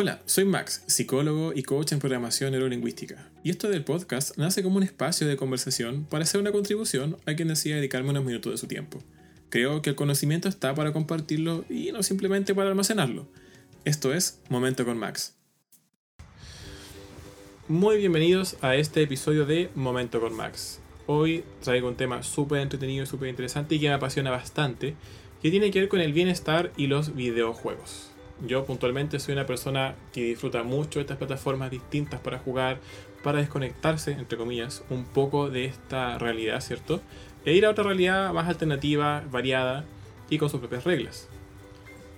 Hola, soy Max, psicólogo y coach en programación neurolingüística. Y esto del podcast nace como un espacio de conversación para hacer una contribución a quien decida dedicarme unos minutos de su tiempo. Creo que el conocimiento está para compartirlo y no simplemente para almacenarlo. Esto es Momento con Max. Muy bienvenidos a este episodio de Momento con Max. Hoy traigo un tema súper entretenido súper interesante y que me apasiona bastante, que tiene que ver con el bienestar y los videojuegos. Yo puntualmente soy una persona que disfruta mucho estas plataformas distintas para jugar, para desconectarse, entre comillas, un poco de esta realidad, ¿cierto? E ir a otra realidad más alternativa, variada y con sus propias reglas.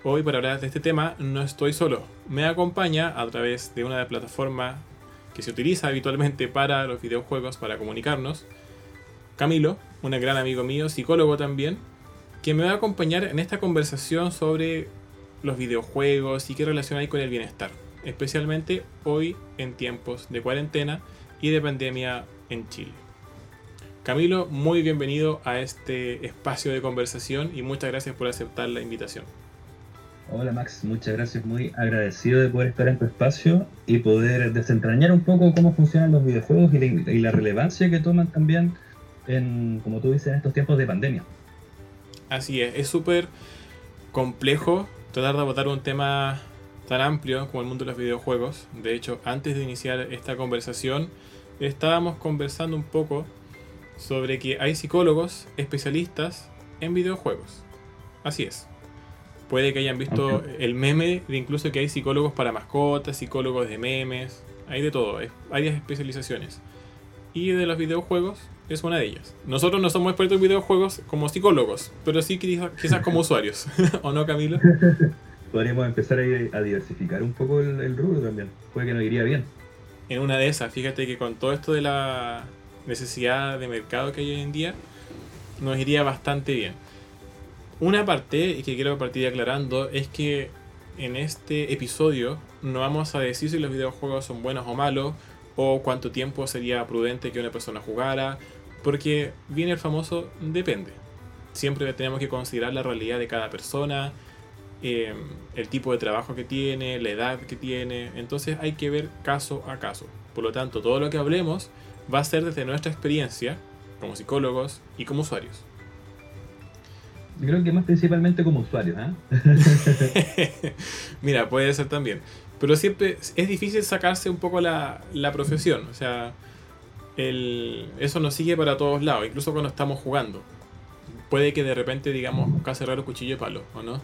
Hoy para hablar de este tema no estoy solo. Me acompaña a través de una plataforma que se utiliza habitualmente para los videojuegos, para comunicarnos, Camilo, un gran amigo mío, psicólogo también, que me va a acompañar en esta conversación sobre los videojuegos y qué relación hay con el bienestar, especialmente hoy en tiempos de cuarentena y de pandemia en Chile. Camilo, muy bienvenido a este espacio de conversación y muchas gracias por aceptar la invitación. Hola Max, muchas gracias, muy agradecido de poder estar en tu espacio y poder desentrañar un poco cómo funcionan los videojuegos y la, relevancia que toman también en, como tú dices, en estos tiempos de pandemia. Así es, es súper complejo tratar de abordar un tema tan amplio como el mundo de los videojuegos. De hecho, antes de iniciar esta conversación, estábamos conversando un poco sobre que hay psicólogos especialistas en videojuegos. Así es. Puede que hayan visto el meme de incluso que hay psicólogos para mascotas, psicólogos de memes, hay de todo, hay varias especializaciones. Y de los videojuegos es una de ellas. Nosotros no somos expertos en videojuegos como psicólogos, pero sí quizás, como usuarios. ¿O no, Camilo? Podríamos empezar a, diversificar un poco el, rubro también. Puede que nos iría bien. En una de esas, fíjate que con todo esto de la necesidad de mercado que hay hoy en día, nos iría bastante bien. Una parte que quiero partir aclarando es que en este episodio no vamos a decir si los videojuegos son buenos o malos, o cuánto tiempo sería prudente que una persona jugara, porque viene el famoso depende. Siempre tenemos que considerar la realidad de cada persona, em, el tipo de trabajo que tiene, la edad que tiene. Entonces hay que ver caso a caso. Por lo tanto, todo lo que hablemos va a ser desde nuestra experiencia como psicólogos y como usuarios. Yo creo que más principalmente como usuarios. ¿eh? Mira, puede ser también. Pero siempre es difícil sacarse un poco la, la profesión. O sea, eso nos sigue para todos lados, incluso cuando estamos jugando. Puede que de repente digamos casi raro cuchillo de palo, ¿o no?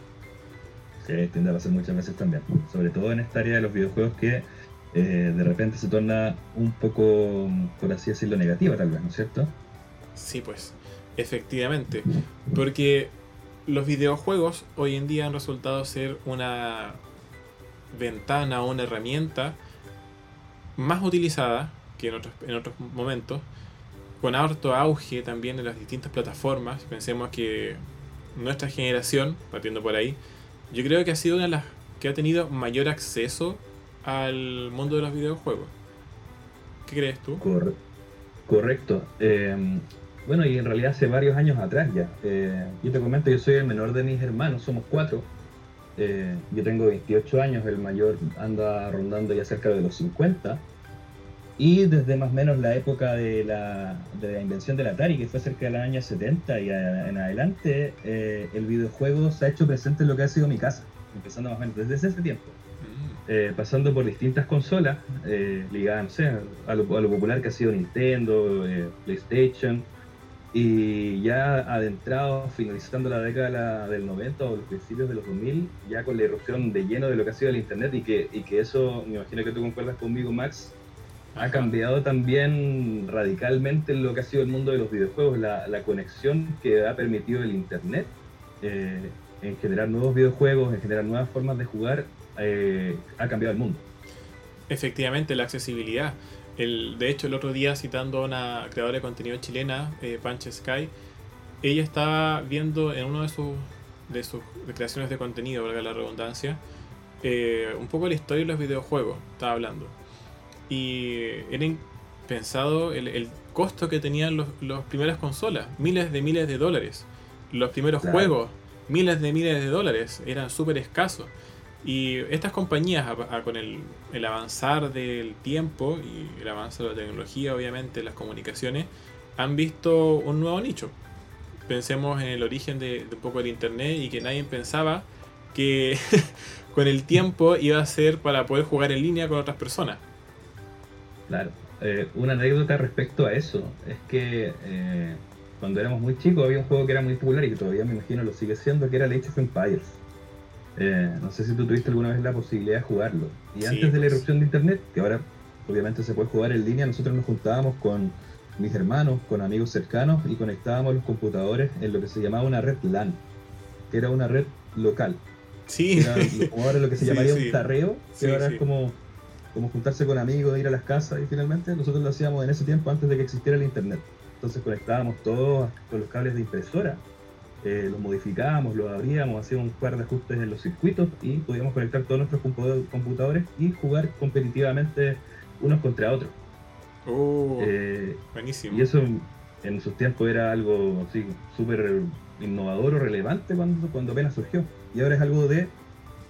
Sí, tiende a pasar muchas veces también. Sobre todo en esta área de los videojuegos que eh, de repente se torna un poco, por así decirlo, negativa tal vez, ¿no es cierto? Sí, pues, efectivamente. Porque los videojuegos hoy en día han resultado ser una ventana o una herramienta más utilizada que en otros, en otros momentos, con harto auge también en las distintas plataformas. Pensemos que nuestra generación, partiendo por ahí, yo creo que ha sido una de las que ha tenido mayor acceso al mundo de los videojuegos. ¿Qué crees tú? correcto. Em, bueno, y en realidad hace varios años atrás ya. Eh, yo te comento, yo soy el menor de mis hermanos, somos cuatro. Eh, yo tengo 28 años, el mayor anda rondando ya cerca de los 50. Y desde más o menos la época de la, de la invención del Atari, que fue cerca de los años 70 y en adelante, eh, el videojuego se ha hecho presente en lo que ha sido mi casa, empezando más o menos desde ese tiempo. Mm. Eh, pasando por distintas consolas eh, ligadas a, lo, a, lo, popular que ha sido Nintendo, PlayStation, y ya adentrado, finalizando la década del 90 o los principios de los 2000, ya con la erupción de lleno de lo que ha sido el Internet y que, y que eso, me imagino que tú concuerdas conmigo, Max, ha cambiado también radicalmente lo que ha sido el mundo de los videojuegos, la, conexión que ha permitido el Internet eh, en generar nuevos videojuegos, en generar nuevas formas de jugar, eh, ha cambiado el mundo. Efectivamente, la accesibilidad. El, de hecho, el otro día, citando a una creadora de contenido chilena, eh, Panche Sky, ella estaba viendo en uno de sus, de sus creaciones de contenido, valga la redundancia, un poco la historia de los videojuegos, estaba hablando y era pensado el, costo que tenían las los primeras consolas, miles de miles de dólares. Los primeros juegos, miles de miles de dólares, eran súper escasos. Y estas compañías, con el, el, avanzar del tiempo y el avance de la tecnología, obviamente, las comunicaciones, han visto un nuevo nicho. Pensemos en el origen de, de un poco del Internet y que nadie pensaba que con el tiempo iba a ser para poder jugar en línea con otras personas. Claro. Eh, una anécdota respecto a eso es que eh, cuando éramos muy chicos había un juego que era muy popular y que todavía me imagino lo sigue siendo, que era el Age of Empires. Eh, no sé si tú tuviste alguna vez la posibilidad de jugarlo. Y antes de la erupción de internet, que ahora obviamente se puede jugar en línea, nosotros nos juntábamos con mis hermanos, con amigos cercanos y conectábamos los computadores en lo que se llamaba una red LAN, que era una red local. Sí. Era ahora lo que se llamaría un tarreo, que ahora es como, como juntarse con amigos, ir a las casas y finalmente nosotros lo hacíamos en ese tiempo antes de que existiera el internet. Entonces conectábamos todos con los cables de impresora eh, los modificábamos, los abríamos, hacíamos un par de ajustes en los circuitos y podíamos conectar todos nuestros computadores y jugar competitivamente unos contra otros. Oh, eh, buenísimo. Y eso en sus tiempos era algo así súper innovador o relevante cuando, cuando apenas surgió. Y ahora es algo de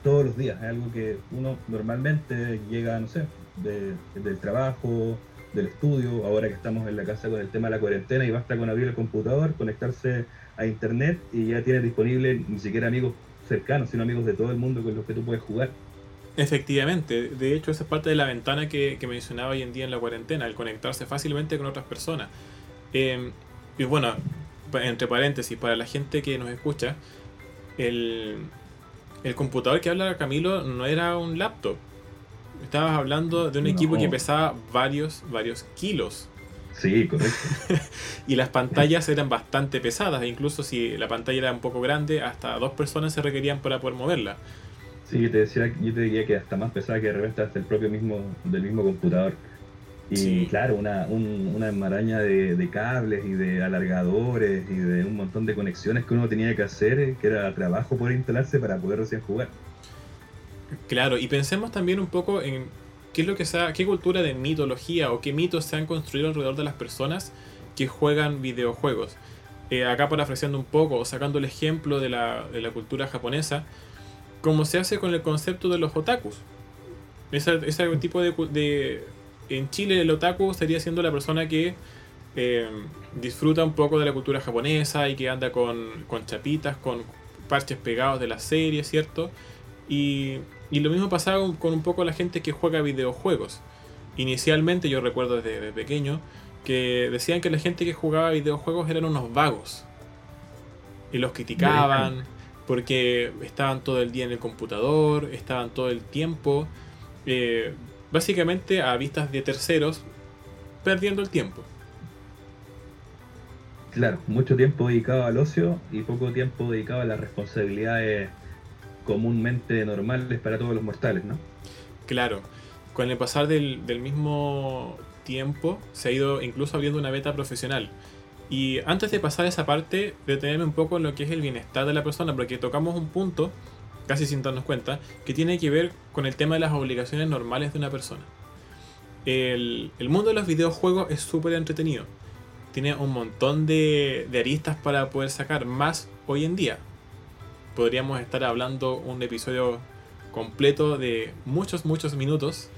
todos los días, es algo que uno normalmente llega, no sé, del trabajo, del estudio, ahora que estamos en la casa con el tema de la cuarentena y basta con abrir el computador, conectarse a internet y ya tienes disponible ni siquiera amigos cercanos, sino amigos de todo el mundo con los que tú puedes jugar. Efectivamente, de hecho esa es parte de la ventana que, mencionaba hoy en día en la cuarentena, el conectarse fácilmente con otras personas. Em, y bueno, entre paréntesis, para la gente que nos escucha, el, el computador que habla Camilo no era un laptop, Estabas hablando de un equipo que pesaba varios, varios kilos. Sí, correcto. y las pantallas eran bastante pesadas, e incluso si la pantalla era un poco grande, hasta dos personas se requerían para poder moverla. Sí, yo te decía, yo te diría que hasta más pesada que de repente hasta el propio mismo, del mismo computador. Y claro, una, una maraña de, cables y de alargadores y de un montón de conexiones que uno tenía que hacer, que era trabajo por instalarse para poder recién jugar. Claro, y pensemos también un poco en qué es lo que sea, qué cultura de mitología o qué mitos se han construido alrededor de las personas que juegan videojuegos. Eh, acá parafraseando un poco, o sacando el ejemplo de la, de la cultura japonesa, como se hace con el concepto de los otakus. Ese, ese tipo de, de, En Chile el otaku estaría siendo la persona que eh, disfruta un poco de la cultura japonesa y que anda con, con chapitas, con parches pegados de la serie, ¿cierto? Y y lo mismo pasaba con un poco la gente que juega videojuegos. Inicialmente yo recuerdo desde, pequeño que decían que la gente que jugaba videojuegos eran unos vagos. Y los criticaban porque estaban todo el día en el computador, estaban todo el tiempo, eh, básicamente a vistas de terceros, perdiendo el tiempo. Claro, mucho tiempo dedicado al ocio y poco tiempo dedicado a las responsabilidades comúnmente normales para todos los mortales, ¿no? Claro, con el pasar del, mismo tiempo se ha ido incluso abriendo una beta profesional. Y antes de pasar a esa parte, detenerme un poco en lo que es el bienestar de la persona, porque tocamos un punto, casi sin darnos cuenta, que tiene que ver con el tema de las obligaciones normales de una persona. El, mundo de los videojuegos es súper entretenido. Tiene un montón de, de aristas para poder sacar más hoy en día podríamos estar hablando un episodio completo de muchos, muchos minutos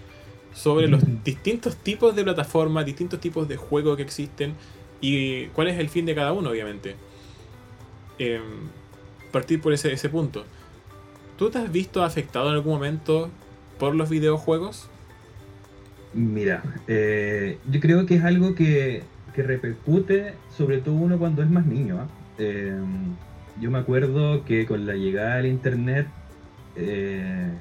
sobre los distintos tipos de plataformas, distintos tipos de juegos que existen y cuál es el fin de cada uno, obviamente. Em, partir por ese, ese punto. ¿Tú te has visto afectado en algún momento por los videojuegos? Mira, eh, yo creo que es algo que, que, repercute sobre todo uno cuando es más niño. ¿ah? Em, yo me acuerdo que con la llegada del internet, eh,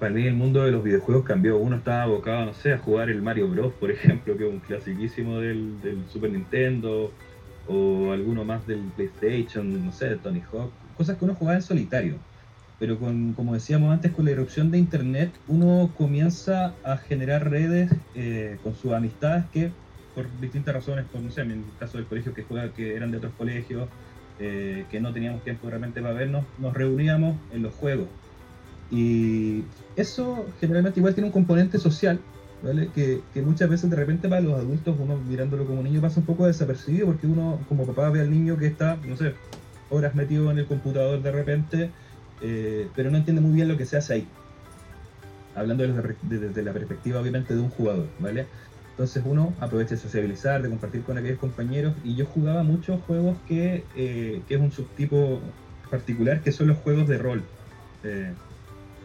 para mí el mundo de los videojuegos cambió. Uno estaba abocado, no sé, a jugar el Mario Bros, por ejemplo, que es un clasiquísimo del, Super Nintendo, o alguno más del PlayStation, no sé, Tony Hawk, cosas que uno jugaba en solitario. Pero con, como decíamos antes, con la erupción de internet, uno comienza a generar redes eh, con sus amistades que, por distintas razones, como no sé, en el caso del colegio que juega, que eran de otros colegios, eh, que no teníamos tiempo realmente para vernos, nos reuníamos en los juegos. Y eso generalmente igual tiene un componente social, ¿vale? Que, que, muchas veces de repente para los adultos, uno mirándolo como niño pasa un poco desapercibido porque uno como papá ve al niño que está, no sé, horas metido en el computador de repente, eh, pero no entiende muy bien lo que se hace ahí. hablando desde, la perspectiva obviamente de un jugador, ¿vale? Entonces uno aprovecha de sociabilizar, de compartir con aquellos compañeros y yo jugaba muchos juegos que, eh, que es un subtipo particular, que son los juegos de rol. Eh,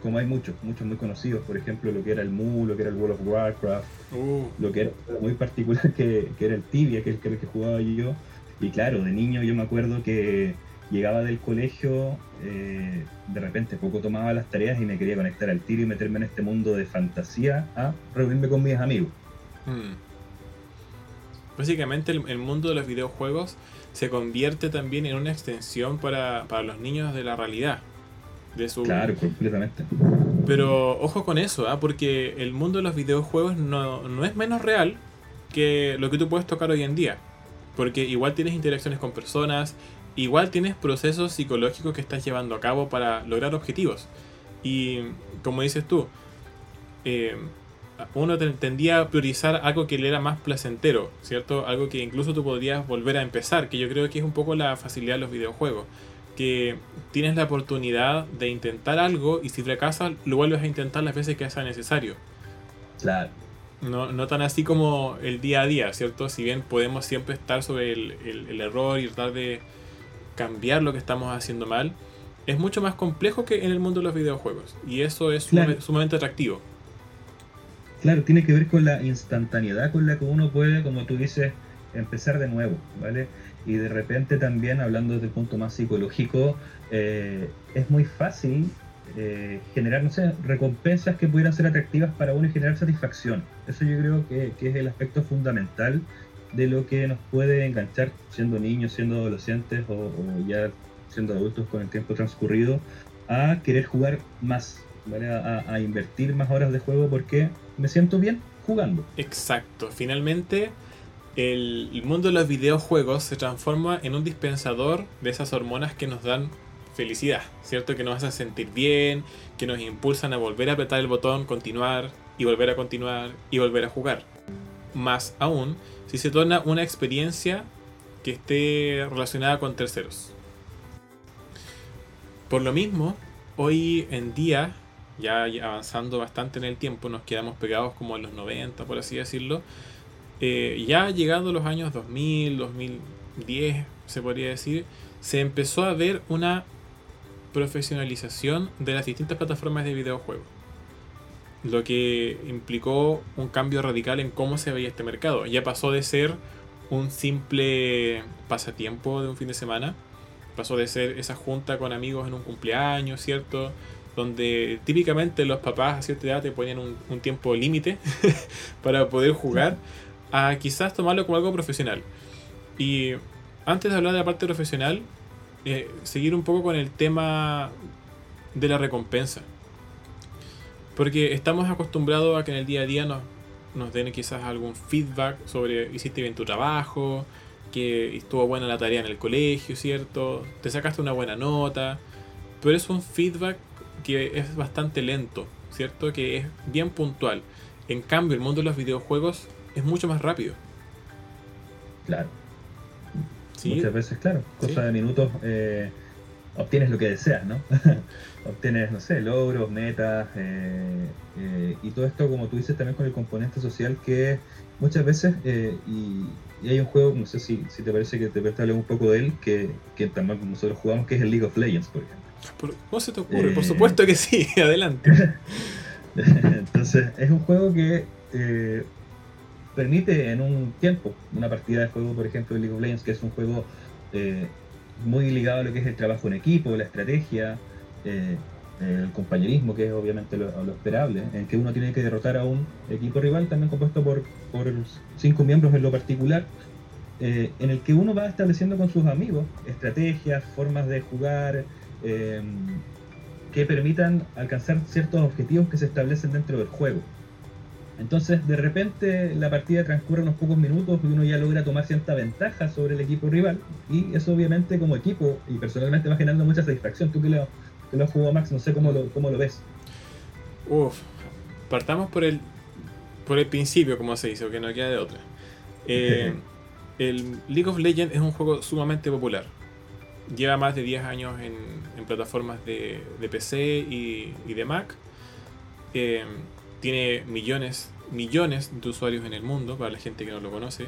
como hay muchos, muchos muy conocidos, por ejemplo, lo que era el Mu, lo que era el World of Warcraft, uh. lo que era muy particular, que, era el Tibia, que es el que jugaba yo. Y claro, de niño yo me acuerdo que llegaba del colegio, eh, de repente poco tomaba las tareas y me quería conectar al tiro y meterme en este mundo de fantasía a reunirme con mis amigos. Hmm. Básicamente el, mundo de los videojuegos se convierte también en una extensión para, los niños de la realidad. De su... Claro, completamente. Pero ojo con eso, ¿ah? porque el mundo de los videojuegos no, no es menos real que lo que tú puedes tocar hoy en día. Porque igual tienes interacciones con personas, igual tienes procesos psicológicos que estás llevando a cabo para lograr objetivos. Y como dices tú, eh, uno tendía a priorizar algo que le era más placentero, ¿cierto? Algo que incluso tú podrías volver a empezar, que yo creo que es un poco la facilidad de los videojuegos. Que tienes la oportunidad de intentar algo y si fracasas, lo vuelves a intentar las veces que sea necesario. Claro. No, no tan así como el día a día, ¿cierto? Si bien podemos siempre estar sobre el, el error y tratar de, cambiar lo que estamos haciendo mal, es mucho más complejo que en el mundo de los videojuegos. Y eso es sumamente atractivo. Claro, tiene que ver con la instantaneidad con la que uno puede, como tú dices, empezar de nuevo, ¿vale? Y de repente también, hablando desde el punto más psicológico, eh, es muy fácil eh, generar, no sé, recompensas que pudieran ser atractivas para uno y generar satisfacción. Eso yo creo que, que es el aspecto fundamental de lo que nos puede enganchar siendo niños, siendo adolescentes o, ya siendo adultos con el tiempo transcurrido a querer jugar más, a, invertir más horas de juego porque me siento bien jugando. Exacto, finalmente el, el mundo de los videojuegos se transforma en un dispensador de esas hormonas que nos dan felicidad, ¿cierto? Que nos hacen sentir bien, que nos impulsan a volver a apretar el botón, continuar y volver a continuar y volver a jugar. Más aún, si se torna una experiencia que esté relacionada con terceros. Por lo mismo, hoy en día, ya avanzando bastante en el tiempo, nos quedamos pegados como en los 90, por así decirlo, eh, ya llegando los años 2000, 2010, se podría decir, se empezó a ver una profesionalización de las distintas plataformas de videojuegos lo que implicó un cambio radical en cómo se veía este mercado. Ya pasó de ser un simple pasatiempo de un fin de semana, pasó de ser esa junta con amigos en un cumpleaños, ¿cierto? Donde típicamente los papás a cierta edad te ponían un, tiempo límite para poder jugar, a quizás tomarlo como algo profesional. Y antes de hablar de la parte profesional, eh, seguir un poco con el tema de la recompensa. Porque estamos acostumbrados a que en el día a día nos, nos den quizás algún feedback sobre hiciste bien tu trabajo, que estuvo buena la tarea en el colegio, ¿cierto? Te sacaste una buena nota, pero es un feedback que es bastante lento, ¿cierto? Que es bien puntual. En cambio, el mundo de los videojuegos es mucho más rápido. Claro. Muchas veces, claro. Cosa de minutos eh, obtienes lo que deseas, ¿no? obtienes, no sé, logros, metas, eh, eh, y todo esto, como tú dices, también con el componente social que muchas veces, eh, y, hay un juego, no sé si, si te parece que te presta un poco de él, que, que también nosotros jugamos, que es el League of Legends, por ejemplo. ¿Cómo se te ocurre? por supuesto que sí, adelante. Entonces, es un juego que permite en un tiempo, una partida de juego, por ejemplo, de League of Legends, que es un juego muy ligado a lo que es el trabajo en equipo, la estrategia, eh, el compañerismo, que es obviamente lo, esperable, en que uno tiene que derrotar a un equipo rival también compuesto por, por cinco miembros en lo particular, eh, en el que uno va estableciendo con sus amigos estrategias, formas de jugar, eh, que permitan alcanzar ciertos objetivos que se establecen dentro del juego. Entonces, de repente, la partida transcurre unos pocos minutos y uno ya logra tomar cierta ventaja sobre el equipo rival. Y eso, obviamente, como equipo y personalmente va generando mucha satisfacción. Tú que lo, que lo jugó Max, no sé cómo lo, cómo lo ves. Uf, partamos por el, por el principio, como se dice, que no queda de otra. Eh, el League of Legends es un juego sumamente popular. Lleva más de 10 años en, en plataformas de, de PC y, y, de Mac. Eh, tiene millones, millones de usuarios en el mundo, para la gente que no lo conoce.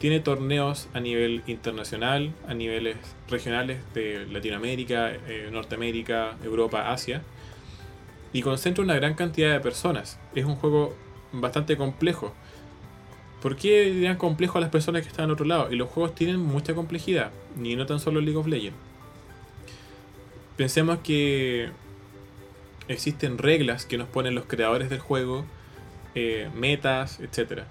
Tiene torneos a nivel internacional, a niveles regionales de Latinoamérica, eh, Norteamérica, Europa, Asia. Y concentra una gran cantidad de personas. Es un juego bastante complejo. ¿Por qué dirían complejo a las personas que están al otro lado? Y los juegos tienen mucha complejidad, ni no tan solo League of Legends. Pensemos que existen reglas que nos ponen los creadores del juego, eh, metas, etc.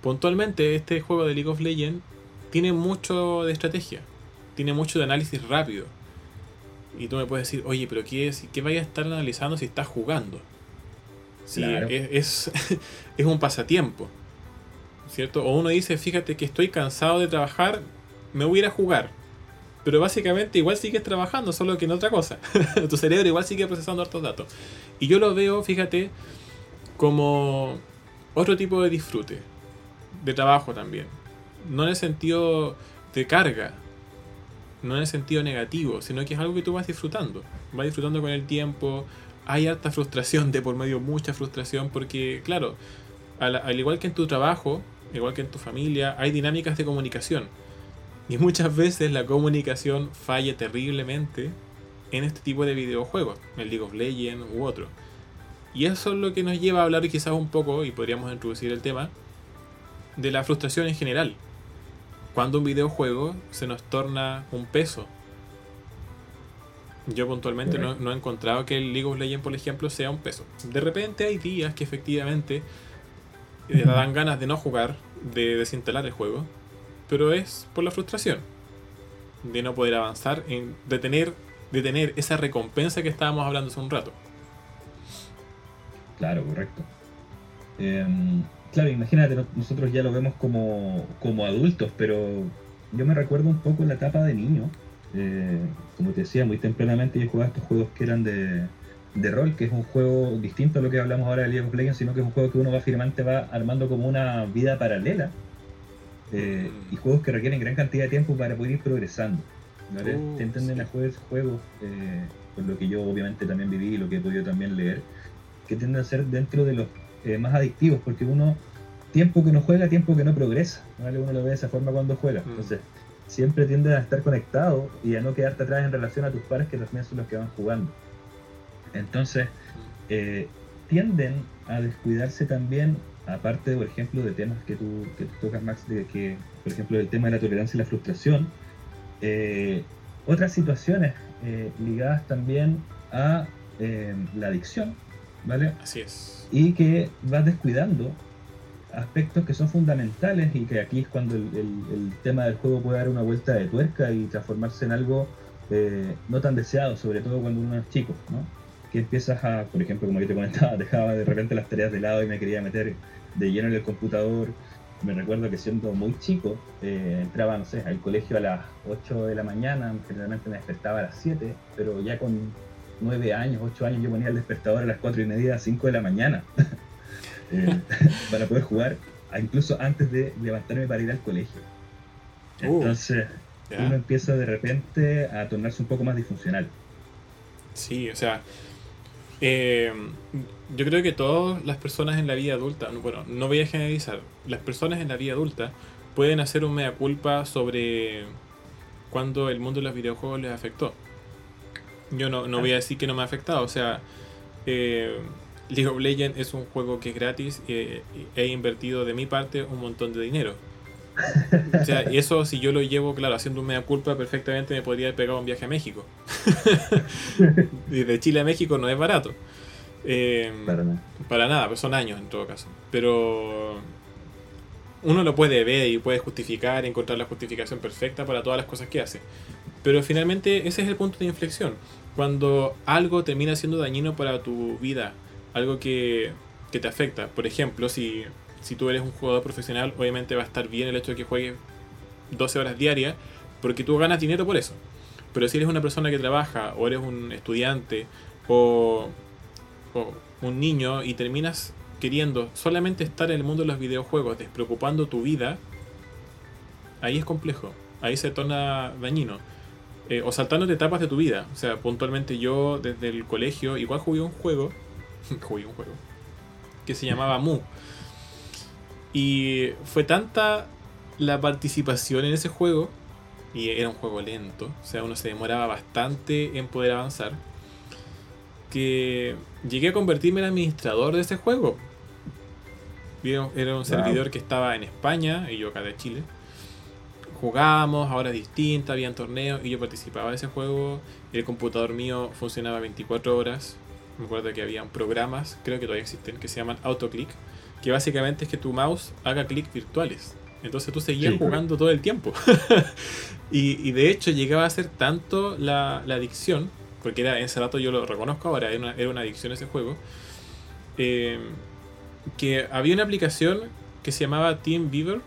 Puntualmente, este juego de League of Legends tiene mucho de estrategia, tiene mucho de análisis rápido. Y tú me puedes decir, oye, pero ¿qué, es, qué vaya a estar analizando si estás jugando? Si es, es un pasatiempo. ¿cierto? O uno dice, fíjate que estoy cansado de trabajar, me voy a ir a jugar. Pero básicamente igual sigues trabajando, solo que en otra cosa. tu cerebro igual sigue procesando hartos datos. Y yo lo veo, fíjate, como otro tipo de disfrute, de trabajo también. No en el sentido de carga, no en el sentido negativo, sino que es algo que tú vas disfrutando. Vas disfrutando con el tiempo. Hay harta frustración, de por medio mucha frustración, porque, claro, al igual que en tu trabajo, igual que en tu familia, hay dinámicas de comunicación. Y muchas veces la comunicación falla terriblemente en este tipo de videojuegos, en League of Legends u otro. Y eso es lo que nos lleva a hablar quizás un poco, y podríamos introducir el tema, de la frustración en general. Cuando un videojuego se nos torna un peso. Yo puntualmente no, no, he encontrado que el League of Legends, por ejemplo, sea un peso. De repente hay días que efectivamente te dan ganas de no jugar, de desinstalar el juego, pero es por la frustración de no poder avanzar, en, de, tener, esa recompensa que estábamos hablando hace un rato. Claro, correcto. Em, claro, imagínate, nosotros ya lo vemos como, como adultos, pero yo me recuerdo un poco la etapa de niño. Eh, como te decía, muy tempranamente yo jugaba estos juegos que eran de, de rol, que es un juego distinto a lo que hablamos ahora de League of Legends, sino que es un juego que uno va firmemente va armando como una vida paralela. Eh, y juegos que requieren gran cantidad de tiempo para poder ir progresando. ¿no? Uh, ¿Te entienden a juegos, juegos eh, por lo que yo obviamente también viví y lo que he podido también leer, que tienden a ser dentro de los eh, más adictivos, porque uno, tiempo que no juega, tiempo que no progresa. ¿vale? Uno lo ve de esa forma cuando juega. Mm. Entonces, siempre tiende a estar conectado y a no quedarte atrás en relación a tus pares que también son los que van jugando. Entonces, eh, tienden a descuidarse también, aparte, por ejemplo, de temas que tú, que tocas, Max, de que, por ejemplo, el tema de la tolerancia y la frustración, eh, otras situaciones eh, ligadas también a la adicción, ¿vale? Así es. Y que vas descuidando aspectos que son fundamentales y que aquí es cuando el, el, tema del juego puede dar una vuelta de tuerca y transformarse en algo no tan deseado, sobre todo cuando uno es chico, ¿no? que empiezas a, por ejemplo, como yo te comentaba, dejaba de repente las tareas de lado y me quería meter de lleno en el computador. Me recuerdo que siendo muy chico, eh, entraba, no sé, al colegio a las 8 de la mañana, generalmente me despertaba a las 7, pero ya con 9 años, 8 años yo ponía el despertador a las 4 y media, 5 de la mañana, eh, para poder jugar, incluso antes de levantarme para ir al colegio. Uh, Entonces, uno empieza de repente a tornarse un poco más disfuncional. Sí, o sea, eh, yo creo que todas las personas en la vida adulta, bueno, no voy a generalizar, las personas en la vida adulta pueden hacer un mea culpa sobre cuando el mundo de los videojuegos les afectó. Yo no, no voy a decir que no me ha afectado, o sea, eh, League of Legends es un juego que es gratis y he invertido de mi parte un montón de dinero. O sea, y eso si yo lo llevo, claro, haciendo un mea culpa, perfectamente me podría haber pegado un viaje a México. y de Chile a México no es barato. Eh, para nada. Para nada, pues son años en todo caso. Pero uno lo puede ver y puede justificar, encontrar la justificación perfecta para todas las cosas que hace. Pero finalmente ese es el punto de inflexión. Cuando algo termina siendo dañino para tu vida, algo que, que te afecta. Por ejemplo, si si tú eres un jugador profesional, obviamente va a estar bien el hecho de que juegues 12 horas diarias, porque tú ganas dinero por eso. Pero si eres una persona que trabaja, o eres un estudiante, o, un niño, y terminas queriendo solamente estar en el mundo de los videojuegos, despreocupando tu vida, ahí es complejo, ahí se torna dañino. Eh, o saltando etapas de tu vida. O sea, puntualmente yo desde el colegio igual jugué un juego. jugué un juego que se llamaba Mu. Y fue tanta la participación en ese juego, y era un juego lento, o sea, uno se demoraba bastante en poder avanzar, que llegué a convertirme en administrador de ese juego. Era un servidor que estaba en España y yo acá de Chile. Jugábamos a horas distintas, habían torneos y yo participaba de ese juego. El computador mío funcionaba 24 horas. Me acuerdo que habían programas, creo que todavía existen, que se llaman AutoClick, que básicamente es que tu mouse haga clics virtuales. Entonces tú seguías jugando todo el tiempo. y, de hecho llegaba a ser tanto la, adicción, porque era, en ese rato yo lo reconozco ahora, era una, era una adicción ese juego, eh, que había una aplicación que se llamaba TeamViewer.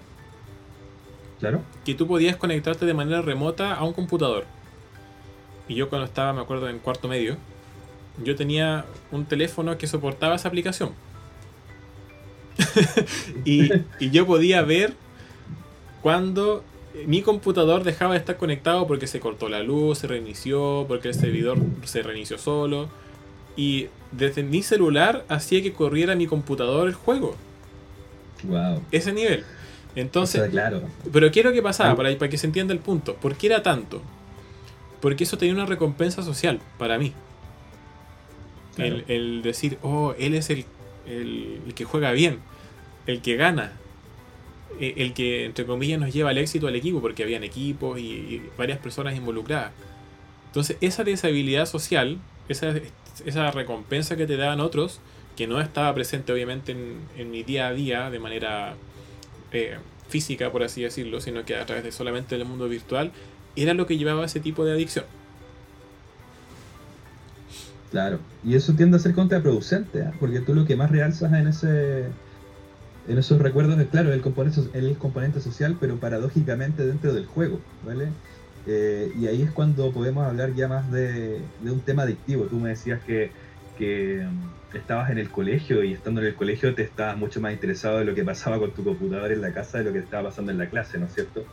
Claro. Que tú podías conectarte de manera remota a un computador. Y yo cuando estaba, me acuerdo, en cuarto medio, yo tenía un teléfono que soportaba esa aplicación. y, yo podía ver cuando mi computador dejaba de estar conectado porque se cortó la luz, se reinició, porque el servidor se reinició solo. Y desde mi celular hacía que corriera mi computador el juego. Wow. Ese nivel. Entonces, claro. pero quiero que pasaba para, para que se entienda el punto. ¿Por qué era tanto? Porque eso tenía una recompensa social para mí. El, decir, oh, él es el, el, que juega bien, el que gana, el que, entre comillas, nos lleva al éxito al equipo, porque habían equipos y, varias personas involucradas. Entonces, esa deshabilidad social, esa, esa recompensa que te daban otros, que no estaba presente obviamente en, mi día a día de manera eh, física, por así decirlo, sino que a través de solamente el mundo virtual, era lo que llevaba a ese tipo de adicción. Claro, y eso tiende a ser contraproducente, ¿eh? porque tú lo que más realzas en ese en esos recuerdos claro, el componente, el componente social, pero paradójicamente dentro del juego, ¿vale? Eh, y ahí es cuando podemos hablar ya más de, un tema adictivo. Tú me decías que, que, mm, estabas en el colegio y estando en el colegio te estabas mucho más interesado de lo que pasaba con tu computador en la casa de lo que estaba pasando en la clase, ¿no es cierto?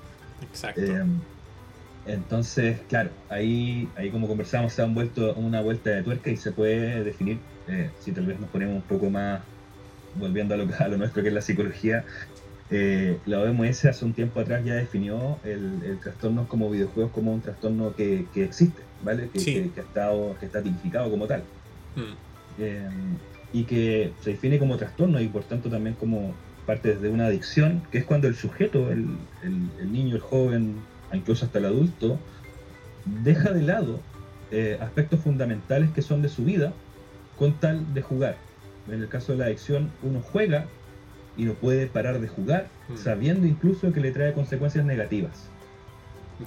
Exacto. Eh, entonces, claro, ahí, ahí como conversamos se han vuelto una vuelta de tuerca y se puede definir, eh, si tal vez nos ponemos un poco más, volviendo a lo, a lo nuestro que es la psicología, eh, la OMS hace un tiempo atrás ya definió el, trastorno como videojuegos como un trastorno que, existe, ¿vale? Que, ha estado, que está tipificado como tal. Mm. Eh, y que se define como trastorno y por tanto también como parte de una adicción, que es cuando el sujeto, el, el niño, el joven, incluso hasta el adulto, deja de lado eh, aspectos fundamentales que son de su vida con tal de jugar. En el caso de la adicción, uno juega y no puede parar de jugar, hmm. sabiendo incluso que le trae consecuencias negativas.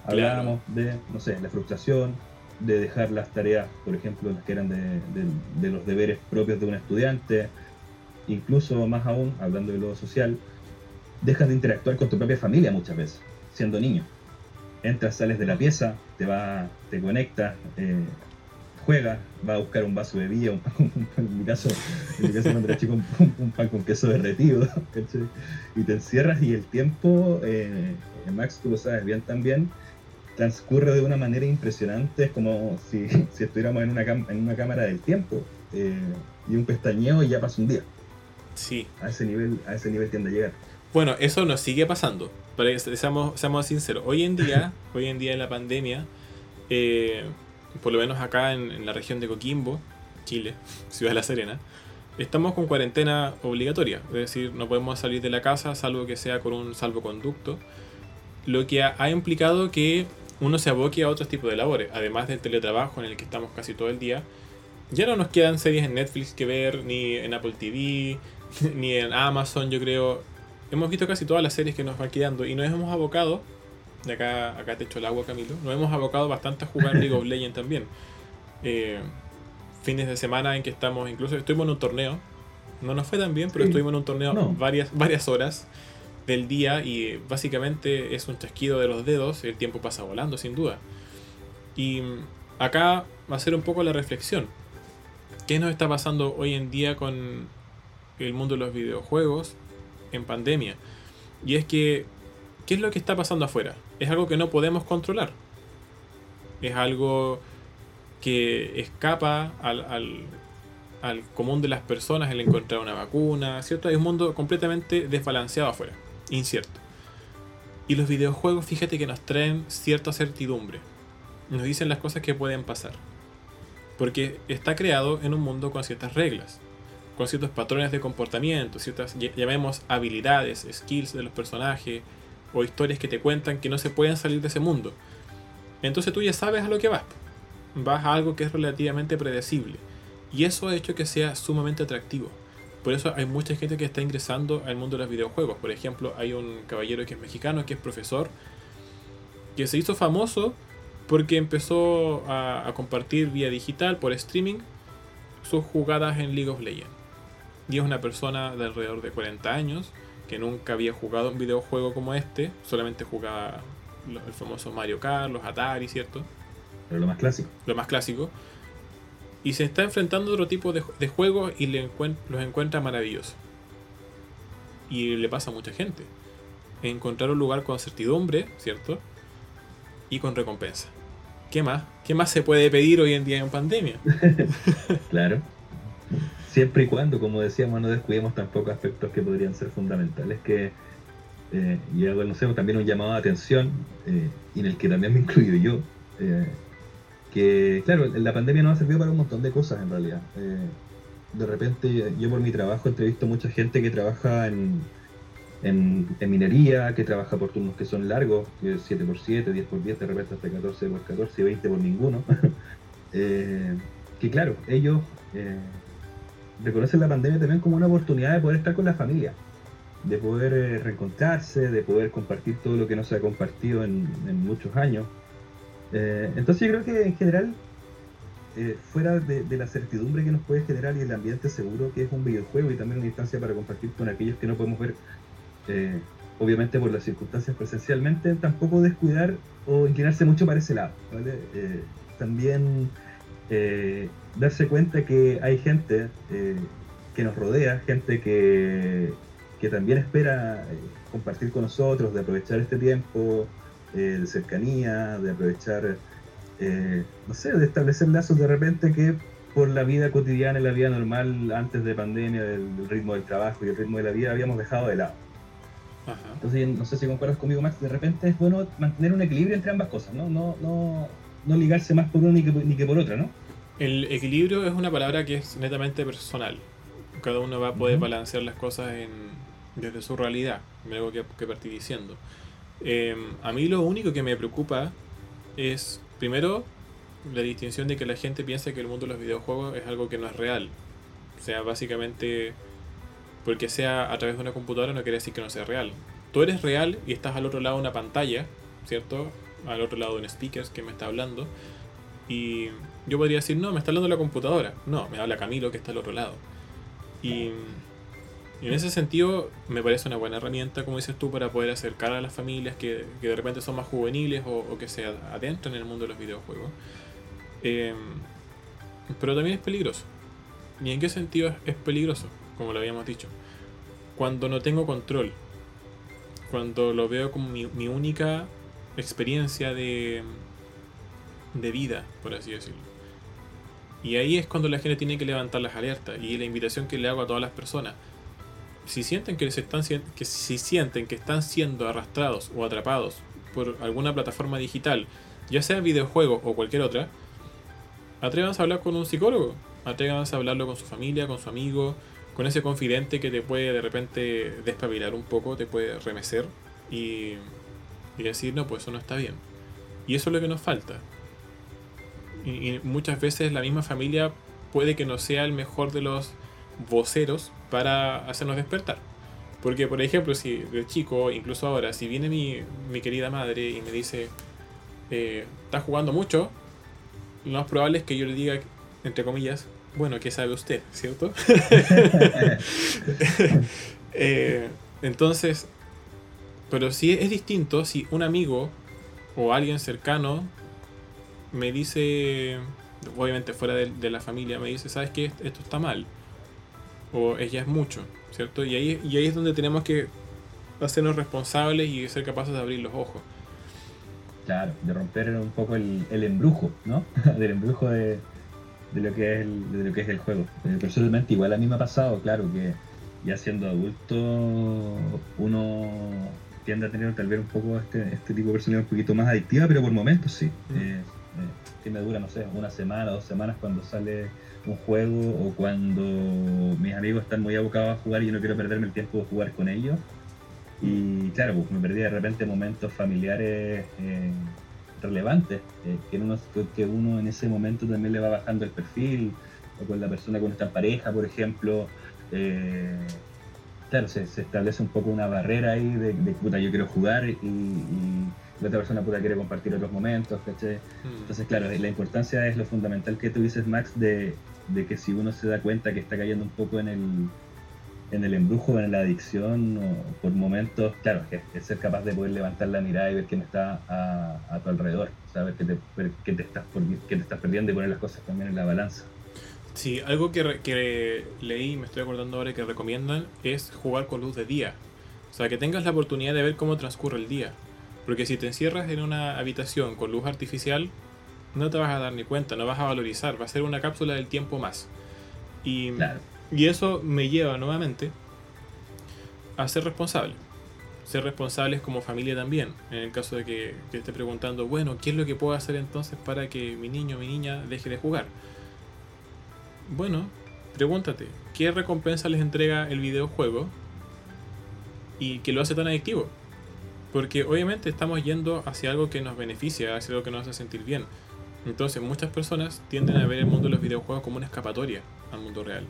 Hablábamos de, no sé, la frustración, de dejar las tareas, por ejemplo, las que eran de, los deberes propios de un estudiante, incluso más aún, hablando de lo social, dejas de interactuar con tu propia familia muchas veces, siendo niño entras, sales de la pieza, te va, te conectas, eh, juegas, va a buscar un vaso de vía, en mi caso, en mi caso cuando era chico, un, pan con queso derretido, y te encierras y el tiempo, eh, Max, tú lo sabes bien también, transcurre de una manera impresionante, es como si, si estuviéramos en una, en una cámara del tiempo, eh, y un pestañeo y ya pasa un día. Sí. A ese nivel, a ese nivel tiende a llegar. Bueno, eso nos sigue pasando. Pero seamos, seamos sinceros. Hoy en día, hoy en día en la pandemia, eh, por lo menos acá en, la región de Coquimbo, Chile, Ciudad de la Serena, estamos con cuarentena obligatoria. Es decir, no podemos salir de la casa salvo que sea con un salvoconducto. Lo que ha, implicado que uno se aboque a otros tipos de labores. Además del teletrabajo en el que estamos casi todo el día. Ya no nos quedan series en Netflix que ver, ni en Apple TV, ni en Amazon, yo creo hemos visto casi todas las series que nos van quedando y nos hemos abocado, de acá, acá te echo el agua Camilo, nos hemos abocado bastante a jugar League of Legends también. Eh, fines de semana en que estamos, incluso estuvimos en un torneo, no nos fue tan bien, pero estuvimos en un torneo varias, varias horas del día y básicamente es un chasquido de los dedos, el tiempo pasa volando sin duda. Y acá va a ser un poco la reflexión. ¿Qué nos está pasando hoy en día con el mundo de los videojuegos? en pandemia. Y es que, ¿qué es lo que está pasando afuera? Es algo que no podemos controlar. Es algo que escapa al, al común de las personas el encontrar una vacuna, ¿cierto? Hay un mundo completamente desbalanceado afuera, incierto. Y los videojuegos, fíjate que nos traen cierta certidumbre. Nos dicen las cosas que pueden pasar. Porque está creado en un mundo con ciertas reglas, con ciertos patrones de comportamiento, ciertas, llamemos habilidades, skills de los personajes, o historias que te cuentan que no se pueden salir de ese mundo. Entonces tú ya sabes a lo que vas. Vas a algo que es relativamente predecible. Y eso ha hecho que sea sumamente atractivo. Por eso hay mucha gente que está ingresando al mundo de los videojuegos. Por ejemplo, hay un caballero que es mexicano, que es profesor, que se hizo famoso porque empezó a, compartir vía digital, por streaming, sus jugadas en League of Legends. Y es una persona de alrededor de 40 años que nunca había jugado un videojuego como este, solamente jugaba el famoso Mario Kart, los Atari, ¿cierto? Pero lo más clásico. Lo más clásico. Y se está enfrentando a otro tipo de, juegos y le los encuentra maravillosos. Y le pasa a mucha gente. Encontrar un lugar con certidumbre, ¿cierto? Y con recompensa. ¿Qué más? ¿Qué más se puede pedir hoy en día en pandemia? claro siempre y cuando, como decíamos, no descuidemos tampoco aspectos que podrían ser fundamentales, que, eh, y no sé, también un llamado de atención, eh, en el que también me incluyo yo, eh, que, claro, la pandemia nos ha servido para un montón de cosas en realidad. Eh, de repente, yo por mi trabajo entrevisto mucha gente que trabaja en, en, minería, que trabaja por turnos que son largos, que 7x7, 10x10, de repente hasta 14x14, 20 por ninguno. que claro, ellos reconocen la pandemia también como una oportunidad de poder estar con la familia, de poder eh, reencontrarse, de poder compartir todo lo que no se ha compartido en, muchos años. Eh, entonces yo creo que en general, eh, fuera de, la certidumbre que nos puede generar y el ambiente seguro que es un videojuego y también una instancia para compartir con aquellos que no podemos ver, obviamente por las circunstancias presencialmente, tampoco descuidar o inclinarse mucho para ese lado. también eh, darse cuenta que hay gente eh, que nos rodea, gente que, que también espera eh, compartir con nosotros, de aprovechar este tiempo de cercanía, de aprovechar, no sé, de establecer lazos de repente que por la vida cotidiana y la vida normal antes de pandemia, del, ritmo del trabajo y el ritmo de la vida habíamos dejado de lado. Entonces, no sé si concuerdas conmigo, Max, de repente es bueno mantener un equilibrio entre ambas cosas, ¿no? No, no, no ligarse más por una ni que, ni que por otra, ¿no? El equilibrio es una palabra que es netamente personal. Cada uno va a poder balancear las cosas en, desde su realidad, algo que, que partí diciendo. Em, a mí lo único que me preocupa es, primero, la distinción de que la gente piensa que el mundo de los videojuegos es algo que no es real. O sea, básicamente, porque sea a través de una computadora no quiere decir que no sea real. Tú eres real y estás al otro lado de una pantalla, ¿cierto? Al otro lado de un speaker que me está hablando. Y yo podría decir, no, me está hablando la computadora. No, me habla Camilo que está al otro lado. Y, en ese sentido me parece una buena herramienta, como dices tú, para poder acercar a las familias que, de repente son más juveniles o, que se adentran en el mundo de los videojuegos. Em, pero también es peligroso. ¿Y en qué sentido es peligroso? Como lo habíamos dicho. Cuando no tengo control. Cuando lo veo como mi única experiencia de, de vida, por así decirlo. Y ahí es cuando la gente tiene que levantar las alertas y la invitación que le hago a todas las personas. Si sienten que, se están, que si sienten que están siendo arrastrados o atrapados por alguna plataforma digital, ya sea videojuego o cualquier otra, atrévanse a hablar con un psicólogo, atrévanse a hablarlo con su familia, con su amigo, con ese confidente que te puede de repente despabilar un poco, te puede remecer y, y decir, no, pues eso no está bien. Y eso es lo que nos falta y, muchas veces la misma familia puede que no sea el mejor de los voceros para hacernos despertar. Porque, por ejemplo, si de chico, incluso ahora, si viene mi, mi querida madre y me dice, eh, está jugando mucho, lo más probable es que yo le diga, entre comillas, bueno, ¿qué sabe usted? ¿Cierto? Eh, entonces, pero si es distinto si un amigo o alguien cercano me dice, obviamente fuera de, la familia, me dice, ¿sabes qué? Esto está mal. O ella es mucho, ¿cierto? Y ahí, y ahí es donde tenemos que hacernos responsables y ser capaces de abrir los ojos. Claro, de romper un poco el, embrujo, ¿no? Del embrujo de, de lo que es el, de lo que es el juego. Eh, personalmente igual a mí me ha pasado, claro, que ya siendo adulto uno tiende a tener tal vez un poco este, este tipo de personalidad un poquito más adictiva, pero por momentos sí. Mm. Eh, que me dura, no sé, una semana, dos semanas cuando sale un juego o cuando mis amigos están muy abocados a jugar y yo no quiero perderme el tiempo de jugar con ellos. Y claro, pues me perdí de repente momentos familiares eh, relevantes, eh, que, uno, que uno en ese momento también le va bajando el perfil, o con la persona con esta pareja, por ejemplo. Eh, claro, se, establece un poco una barrera ahí de, de puta, yo quiero jugar y, la otra persona puta quiere compartir otros momentos. Mm. Entonces, claro, la importancia es lo fundamental que tú dices, Max, de, de que si uno se da cuenta que está cayendo un poco en el, en el embrujo, en la adicción, o por momentos, claro, es, ser capaz de poder levantar la mirada y ver quién está a, tu alrededor, saber que te, que, te estás, que te estás perdiendo y poner las cosas también en la balanza. Sí, algo que, que leí, me estoy acordando ahora que recomiendan, es jugar con luz de día. O sea, que tengas la oportunidad de ver cómo transcurre el día. Porque si te encierras en una habitación con luz artificial, no te vas a dar ni cuenta, no vas a valorizar, va a ser una cápsula del tiempo más. Y claro. Y eso me lleva nuevamente a ser responsable. Ser responsables como familia también. En el caso de que, te esté preguntando, bueno, ¿qué es lo que puedo hacer entonces para que mi niño o mi niña deje de jugar? Bueno, pregúntate, ¿qué recompensa les entrega el videojuego y que lo hace tan adictivo? Porque obviamente estamos yendo hacia algo que nos beneficia, hacia algo que nos hace sentir bien. Entonces muchas personas tienden a ver el mundo de los videojuegos como una escapatoria al mundo real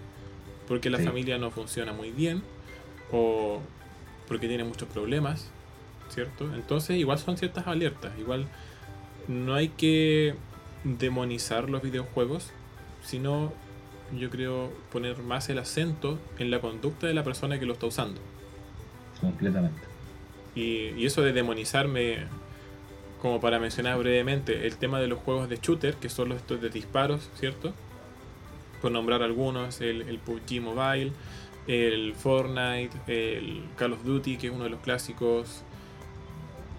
porque la familia no funciona muy bien o porque tiene muchos problemas, ¿cierto? Entonces igual son ciertas alertas, igual no hay que demonizar los videojuegos, sino yo creo poner más el acento en la conducta de la persona que lo está usando. Completamente. Y, eso de demonizarme, como para mencionar brevemente, el tema de los juegos de shooter, que son los estos de disparos, ¿cierto? por nombrar algunos, el, el PUBG Mobile, el Fortnite, el Call of Duty, que es uno de los clásicos.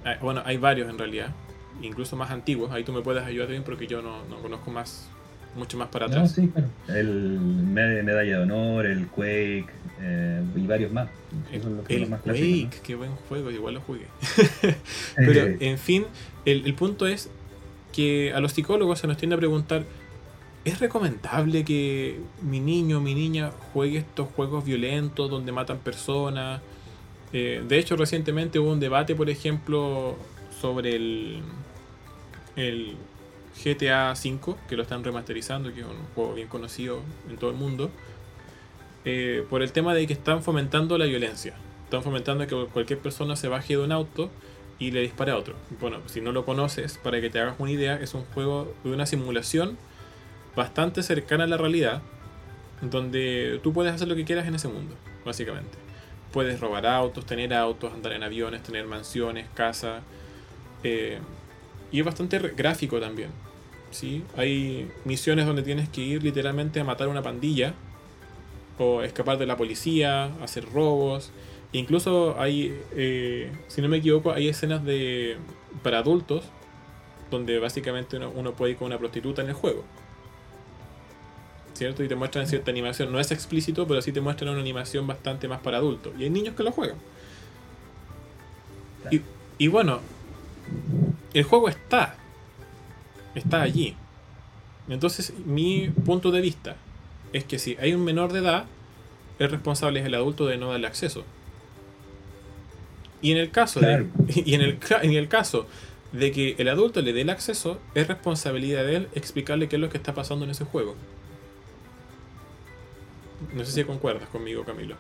Ah, bueno, hay varios en realidad, incluso más antiguos. Ahí tú me puedes ayudar bien porque yo no, conozco más, mucho más para atrás. sí, claro. El Medalla de Honor, el Quake eh, y varios más. el Quake, qué buen juego, igual lo jugué. Pero en fin, el, el punto es que a los psicólogos se nos tiende a preguntar ¿Es recomendable que mi niño o mi niña juegue estos juegos violentos donde matan personas? Eh, de hecho, recientemente hubo un debate, por ejemplo, sobre el, el GTA V, que lo están remasterizando, que es un juego bien conocido en todo el mundo, eh, por el tema de que están fomentando la violencia. Están fomentando que cualquier persona se baje de un auto y le dispare a otro. Bueno, si no lo conoces, para que te hagas una idea, es un juego de una simulación bastante cercana a la realidad, donde tú puedes hacer lo que quieras en ese mundo, básicamente. Puedes robar autos, tener autos, andar en aviones, tener mansiones, casas. Eh, y es bastante gráfico también. ¿sí? Hay misiones donde tienes que ir literalmente a matar una pandilla, o escapar de la policía, hacer robos. incluso hay, eh, si no me equivoco, hay escenas de para adultos donde básicamente uno, uno puede ir con una prostituta en el juego. ¿cierto? Y te muestran cierta animación. No es explícito, pero sí te muestran una animación bastante más para adultos. Y hay niños que lo juegan. Y, bueno, el juego está. Está allí. Entonces, mi punto de vista es que si hay un menor de edad, el responsable es el adulto de no darle acceso. Y en el caso de, y en el, en el caso de que el adulto le dé el acceso, es responsabilidad de él explicarle qué es lo que está pasando en ese juego. No sé si concuerdas conmigo, Camilo.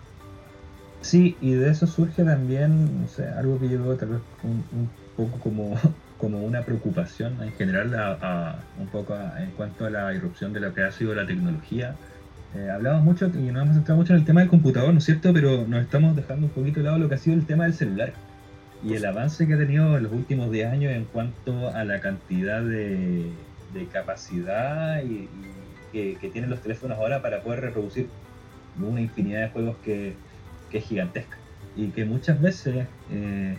Sí, y de eso surge también, algo que yo veo tal vez un, poco como, como una preocupación en general a, un poco en cuanto a la irrupción de lo que ha sido la tecnología. Eh, hablamos mucho y nos hemos centrado mucho en el tema del computador, ¿no es cierto? Pero nos estamos dejando un poquito de lado lo que ha sido el tema del celular y el avance que ha tenido en los últimos 10 años en cuanto a la cantidad de, capacidad y, que, que, tienen los teléfonos ahora para poder reproducir una infinidad de juegos que, es gigantesca y que muchas veces eh,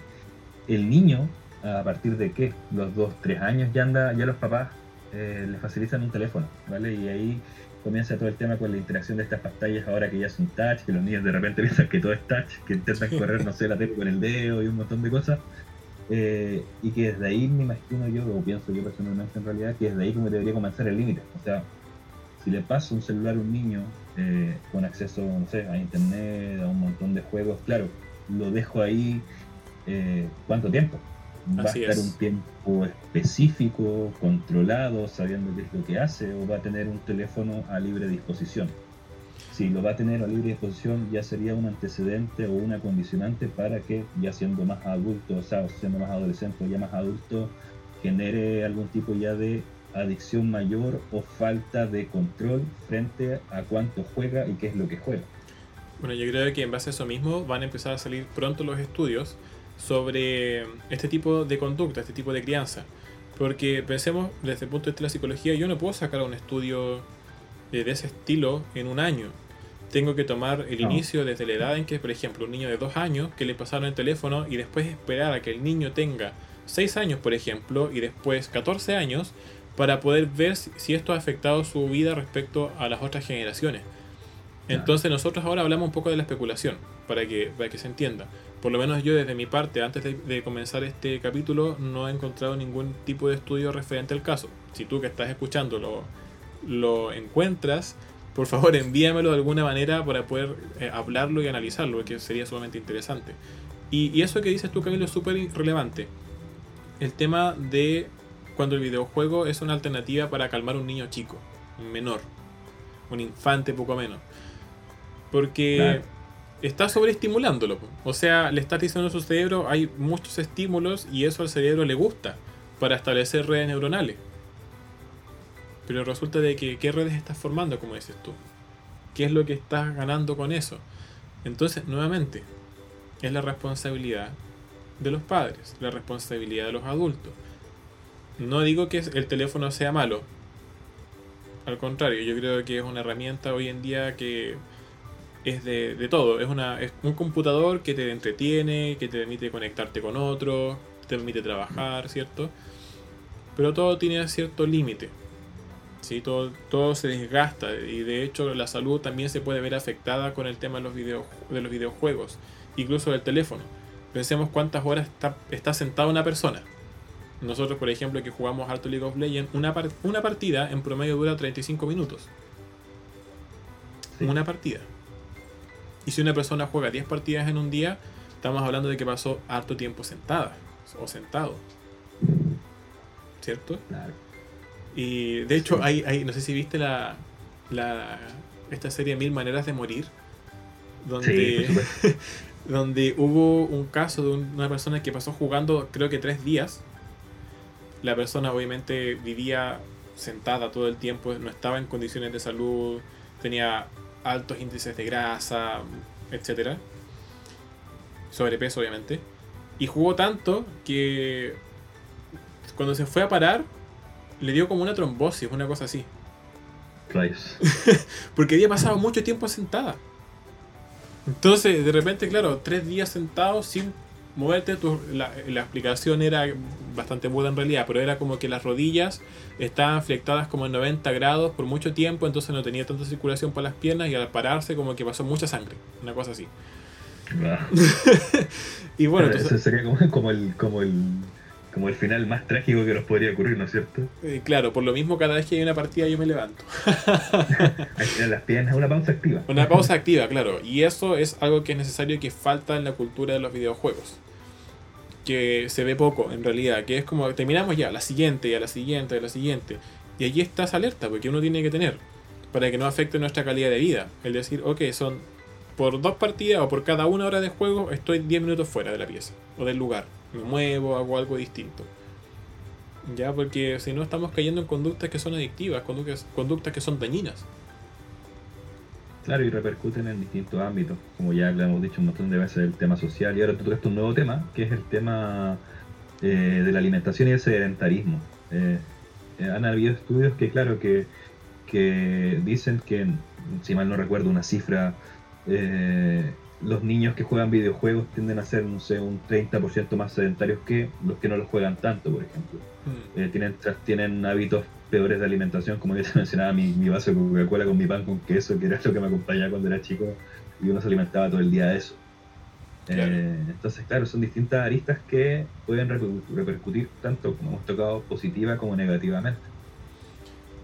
el niño, a partir de qué, los dos, tres años ya anda, ya los papás eh, le facilitan un teléfono, ¿vale? Y ahí comienza todo el tema con la interacción de estas pantallas ahora que ya son touch, que los niños de repente piensan que todo es touch, que intentan correr, no sé, la tele con el dedo y un montón de cosas. Eh, y que desde ahí me imagino yo, o pienso yo personalmente en realidad, que desde ahí como debería comenzar el límite. O sea, si le paso un celular a un niño eh, con acceso, no sé, a internet, a un montón de juegos, claro, lo dejo ahí, eh, ¿cuánto tiempo? ¿Va a estar un tiempo específico, controlado, sabiendo qué es lo que hace, o va a tener un teléfono a libre disposición? Si lo va a tener a libre disposición, ya sería un antecedente o una condicionante para que, ya siendo más adulto, o sea, siendo más adolescente o ya más adulto, genere algún tipo ya de adicción mayor o falta de control frente a cuánto juega y qué es lo que juega. Bueno, yo creo que en base a eso mismo van a empezar a salir pronto los estudios sobre este tipo de conducta, este tipo de crianza. Porque pensemos desde el punto de vista de la psicología, yo no puedo sacar un estudio de ese estilo en un año. Tengo que tomar el inicio desde la edad en que, por ejemplo, un niño de dos años que le pasaron el teléfono y después esperar a que el niño tenga 6 años, por ejemplo, y después 14 años para poder ver si esto ha afectado su vida respecto a las otras generaciones. Entonces nosotros ahora hablamos un poco de la especulación, para que, para que se entienda. Por lo menos yo desde mi parte, antes de, comenzar este capítulo, no he encontrado ningún tipo de estudio referente al caso. Si tú que estás escuchando lo, lo encuentras, por favor envíamelo de alguna manera para poder eh, hablarlo y analizarlo, que sería sumamente interesante. Y, y eso que dices tú, Camilo, es súper relevante. El tema de cuando el videojuego es una alternativa para calmar un niño chico, un menor, un infante poco menos. Porque está sobreestimulándolo. O sea, le estás diciendo a su cerebro, hay muchos estímulos y eso al cerebro le gusta para establecer redes neuronales. Pero resulta de que, ¿qué redes estás formando, como dices tú? ¿Qué es lo que estás ganando con eso? Entonces, nuevamente, es la responsabilidad de los padres, la responsabilidad de los adultos. No digo que el teléfono sea malo. Al contrario, yo creo que es una herramienta hoy en día que es de, todo. Es, una, es un computador que te entretiene, que te permite conectarte con otros, te permite trabajar, ¿cierto? Pero todo tiene cierto límite. ¿sí? Todo, todo se desgasta y de hecho la salud también se puede ver afectada con el tema de los, de los videojuegos, incluso del teléfono. Pensemos cuántas horas está, está sentada una persona. Nosotros, por ejemplo, que jugamos Alto League of Legends, una, una partida en promedio dura 35 minutos. Una partida. Y si una persona juega 10 partidas en un día, estamos hablando de que pasó harto tiempo sentada o sentado. ¿Cierto? Claro. Y de hecho, hay, hay, no sé si viste la, la, esta serie Mil Maneras de Morir, donde, donde hubo un caso de una persona que pasó jugando creo que tres días la persona obviamente vivía sentada todo el tiempo, no estaba en condiciones de salud, tenía altos índices de grasa, etcétera, sobrepeso obviamente, y jugó tanto que cuando se fue a parar le dio como una trombosis, una cosa así. Porque había pasado mucho tiempo sentada. Entonces, de repente, claro, tres días sentado sin moverte, la, la, explicación era bastante buena en realidad, pero era como que las rodillas estaban flectadas como en 90 grados por mucho tiempo, entonces no tenía tanta circulación por las piernas y al pararse como que pasó mucha sangre, una cosa así. y bueno, entonces, sería como, como, el, como, el, como el final más trágico que nos podría ocurrir, ¿no es cierto? Eh, claro, por lo mismo cada vez que hay una partida yo me levanto. las piernas, una pausa activa. Una pausa activa, claro. Y eso es algo que es necesario que falta en la cultura de los videojuegos que se ve poco en realidad, que es como terminamos ya, la siguiente, y a la siguiente, a la siguiente. Y allí estás alerta, porque uno tiene que tener, para que no afecte nuestra calidad de vida. El decir, ok, son por dos partidas o por cada una hora de juego, estoy 10 minutos fuera de la pieza o del lugar. Me muevo, hago algo distinto. Ya, porque si no estamos cayendo en conductas que son adictivas, conductas, conductas que son dañinas. Claro, y repercuten en distintos ámbitos, como ya le hemos dicho un montón de veces, el tema social. Y ahora tú traes un nuevo tema, que es el tema eh, de la alimentación y el sedentarismo. Eh, eh, han habido estudios que, claro, que, que, dicen que, si mal no recuerdo una cifra, los niños que juegan videojuegos tienden a ser, no sé, un 30% más sedentarios que los que no los juegan tanto, por ejemplo. Mm. Eh, tienen, tienen hábitos peores de alimentación, como ya te mencionaba, mi, mi vaso de Coca-Cola con mi pan con queso, que era lo que me acompañaba cuando era chico, y uno se alimentaba todo el día de eso. Eh, entonces, claro, son distintas aristas que pueden repercutir tanto, como hemos tocado, positiva como negativamente.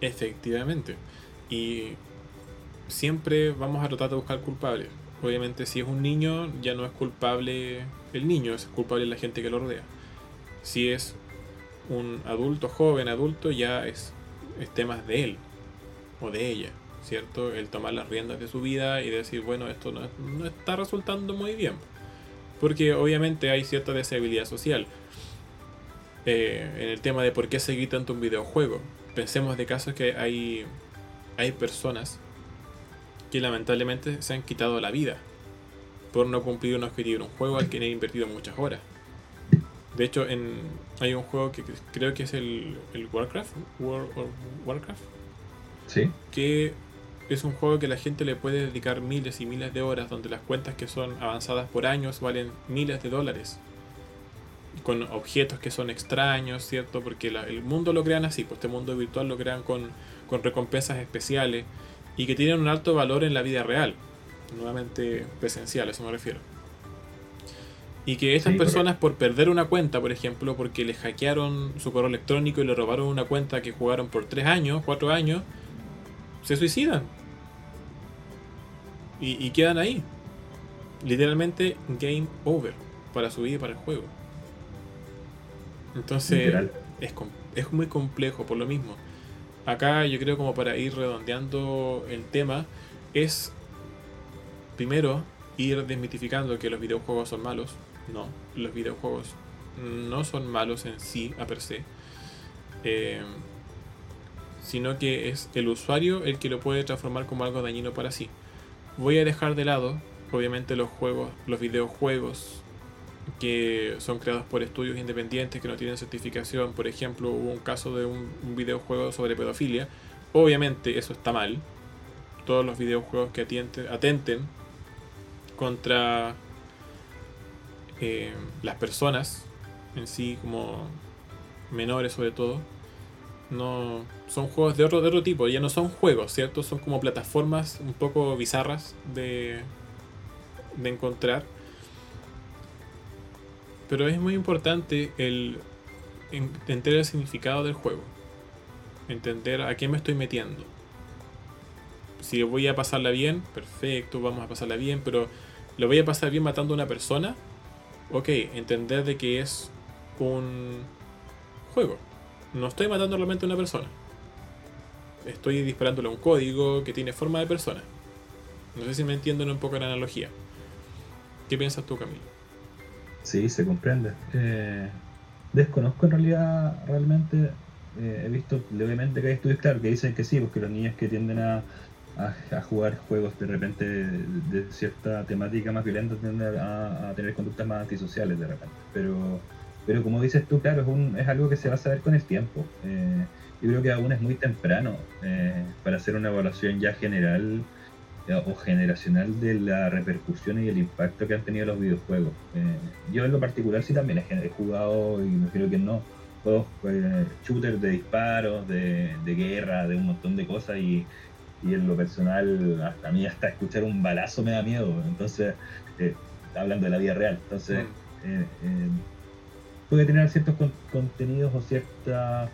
Efectivamente. Y siempre vamos a tratar de buscar culpables. Obviamente, si es un niño, ya no es culpable el niño, es culpable la gente que lo rodea. Si es un adulto, joven, adulto, ya es, es temas de él o de ella, ¿cierto? El tomar las riendas de su vida y decir, bueno, esto no, no está resultando muy bien. Porque obviamente hay cierta deshabilidad social. Eh, en el tema de por qué seguir tanto un videojuego. Pensemos de casos que hay, hay personas que lamentablemente se han quitado la vida por no cumplir un objetivo en un juego al que han invertido muchas horas. De hecho, en, hay un juego que creo que es el, el Warcraft, Warcraft, ¿Sí? que es un juego que la gente le puede dedicar miles y miles de horas, donde las cuentas que son avanzadas por años valen miles de dólares. Con objetos que son extraños, ¿cierto? Porque el mundo lo crean así, pues este mundo virtual lo crean con, con recompensas especiales y que tienen un alto valor en la vida real. Nuevamente presencial, a eso me refiero. Y que estas personas por perder una cuenta, por ejemplo, porque le hackearon su correo electrónico y le robaron una cuenta que jugaron por 3 años, 4 años, se suicidan y, quedan ahí. Literalmente game over para su vida y para el juego. Entonces es, es muy complejo por lo mismo. Acá yo creo como para ir redondeando el tema es primero ir desmitificando que los videojuegos son malos. No, los videojuegos no son malos en sí, a per se. Eh, sino que es el usuario el que lo puede transformar como algo dañino para sí. Voy a dejar de lado, obviamente, los juegos, los videojuegos que son creados por estudios independientes que no tienen certificación. Por ejemplo, hubo un caso de un, videojuego sobre pedofilia. Obviamente eso está mal. Todos los videojuegos que atenten contra eh, las personas en sí, como menores sobre todo, no son juegos de otro, de otro tipo, ya no son juegos, ¿cierto? Son como plataformas un poco bizarras de, de encontrar. Pero es muy importante el entender el significado del juego. Entender a qué me estoy metiendo. Si voy a pasarla bien, perfecto, vamos a pasarla bien, pero lo voy a pasar bien matando a una persona. Ok, entender de que es un juego no estoy matando realmente a una persona. Estoy disparándole a un código que tiene forma de persona. No sé si me entienden un poco la analogía. ¿Qué piensas tú, Camilo? Sí, se comprende. Eh, desconozco en realidad realmente. Eh, he visto levemente que hay estudios claro, que dicen que sí, porque los niños que tienden a, jugar juegos de repente de, cierta temática más violenta tienden a, tener conductas más antisociales de repente. Pero pero como dices tú, claro, es, un, es algo que se va a saber con el tiempo. Eh, yo creo que aún es muy temprano eh, para hacer una evaluación ya general o generacional de la repercusión y el impacto que han tenido los videojuegos. yo en lo particular sí también he, jugado, y no creo que no, juegos shooters de disparos, de, de, guerra, de un montón de cosas y, y, en lo personal hasta a mí hasta escuchar un balazo me da miedo. Entonces, hablando de la vida real. Entonces, mm puede tener ciertos contenidos o cierta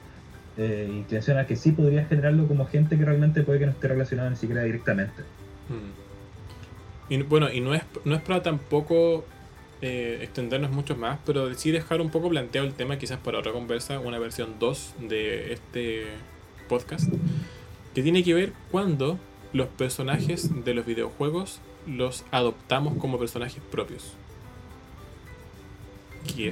eh, inclinación a que sí podría generarlo como gente que realmente puede que no esté relacionada ni siquiera directamente. Hmm. Y bueno, y no es, no es para tampoco eh, extendernos mucho más, pero sí dejar un poco planteado el tema, quizás para otra conversa, una versión 2 de este podcast, que tiene que ver cuando los personajes de los videojuegos los adoptamos como personajes propios que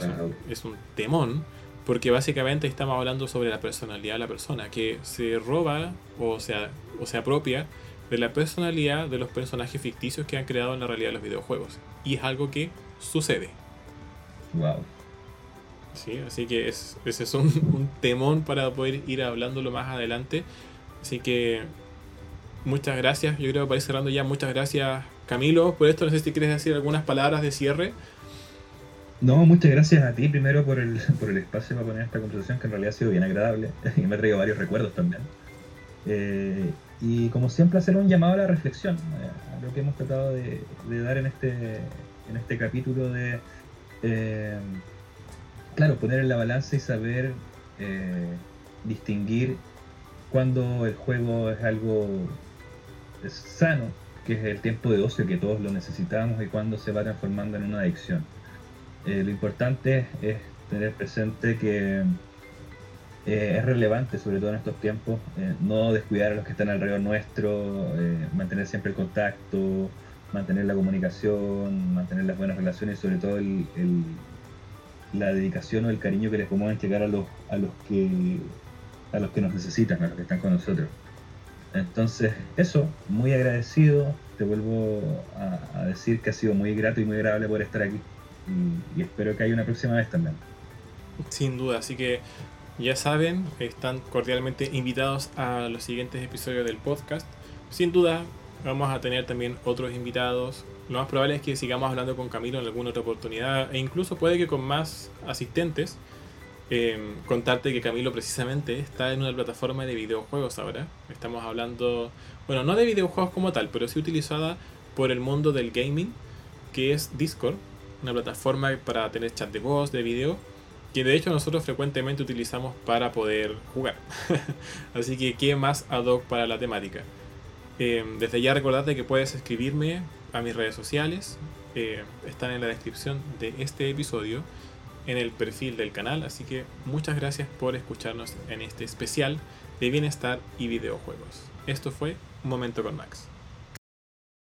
es, un, temón, porque básicamente estamos hablando sobre la personalidad de la persona, que se roba o, sea, o se apropia de la personalidad de los personajes ficticios que han creado en la realidad de los videojuegos. Y es algo que sucede. Wow. Sí, así que es, ese es un, un temón para poder ir hablándolo más adelante. Así que muchas gracias. Yo creo que para ir cerrando ya, muchas gracias Camilo, por esto no sé si quieres decir algunas palabras de cierre. No, muchas gracias a ti primero por el, por el espacio para poner esta conversación, que en realidad ha sido bien agradable y me ha traído varios recuerdos también. Eh, y como siempre hacer un llamado a la reflexión, eh, a lo que hemos tratado de, dar en este, en este capítulo de, eh, claro, poner en la balanza y saber distinguir cuando el juego es algo sano, que es el tiempo de ocio que todos lo necesitamos y cuando se va transformando en una adicción. lo importante es tener presente que eh, es relevante, sobre todo en estos tiempos, eh, no descuidar a los que están alrededor nuestro, eh, mantener siempre el contacto, mantener la comunicación, mantener las buenas relaciones y sobre todo el, la dedicación o el cariño que les podemos entregar a los, a los que a los que nos necesitan, a los que están con nosotros. Entonces, eso, muy agradecido, te vuelvo a, decir que ha sido muy grato y muy agradable poder estar aquí y espero que haya una próxima vez también. Sin duda, así que ya saben, están cordialmente invitados a los siguientes episodios del podcast. Sin duda, vamos a tener también otros invitados. Lo más probable es que sigamos hablando con Camilo en alguna otra oportunidad e incluso puede que con más asistentes. Em, contarte que Camilo precisamente está en una plataforma de videojuegos ahora. Estamos hablando, bueno, no de videojuegos como tal, pero sí utilizada por el mundo del gaming, que es Discord, una plataforma para tener chat de voz, de video que de hecho nosotros frecuentemente utilizamos para poder jugar. Así que qué más ad hoc para la temática. Eh, desde ya recordarte que puedes escribirme a mis redes sociales, eh, están en la descripción de este episodio, en el perfil del canal, así que muchas gracias por escucharnos en este especial de bienestar y videojuegos. Esto fue Un Momento con Max.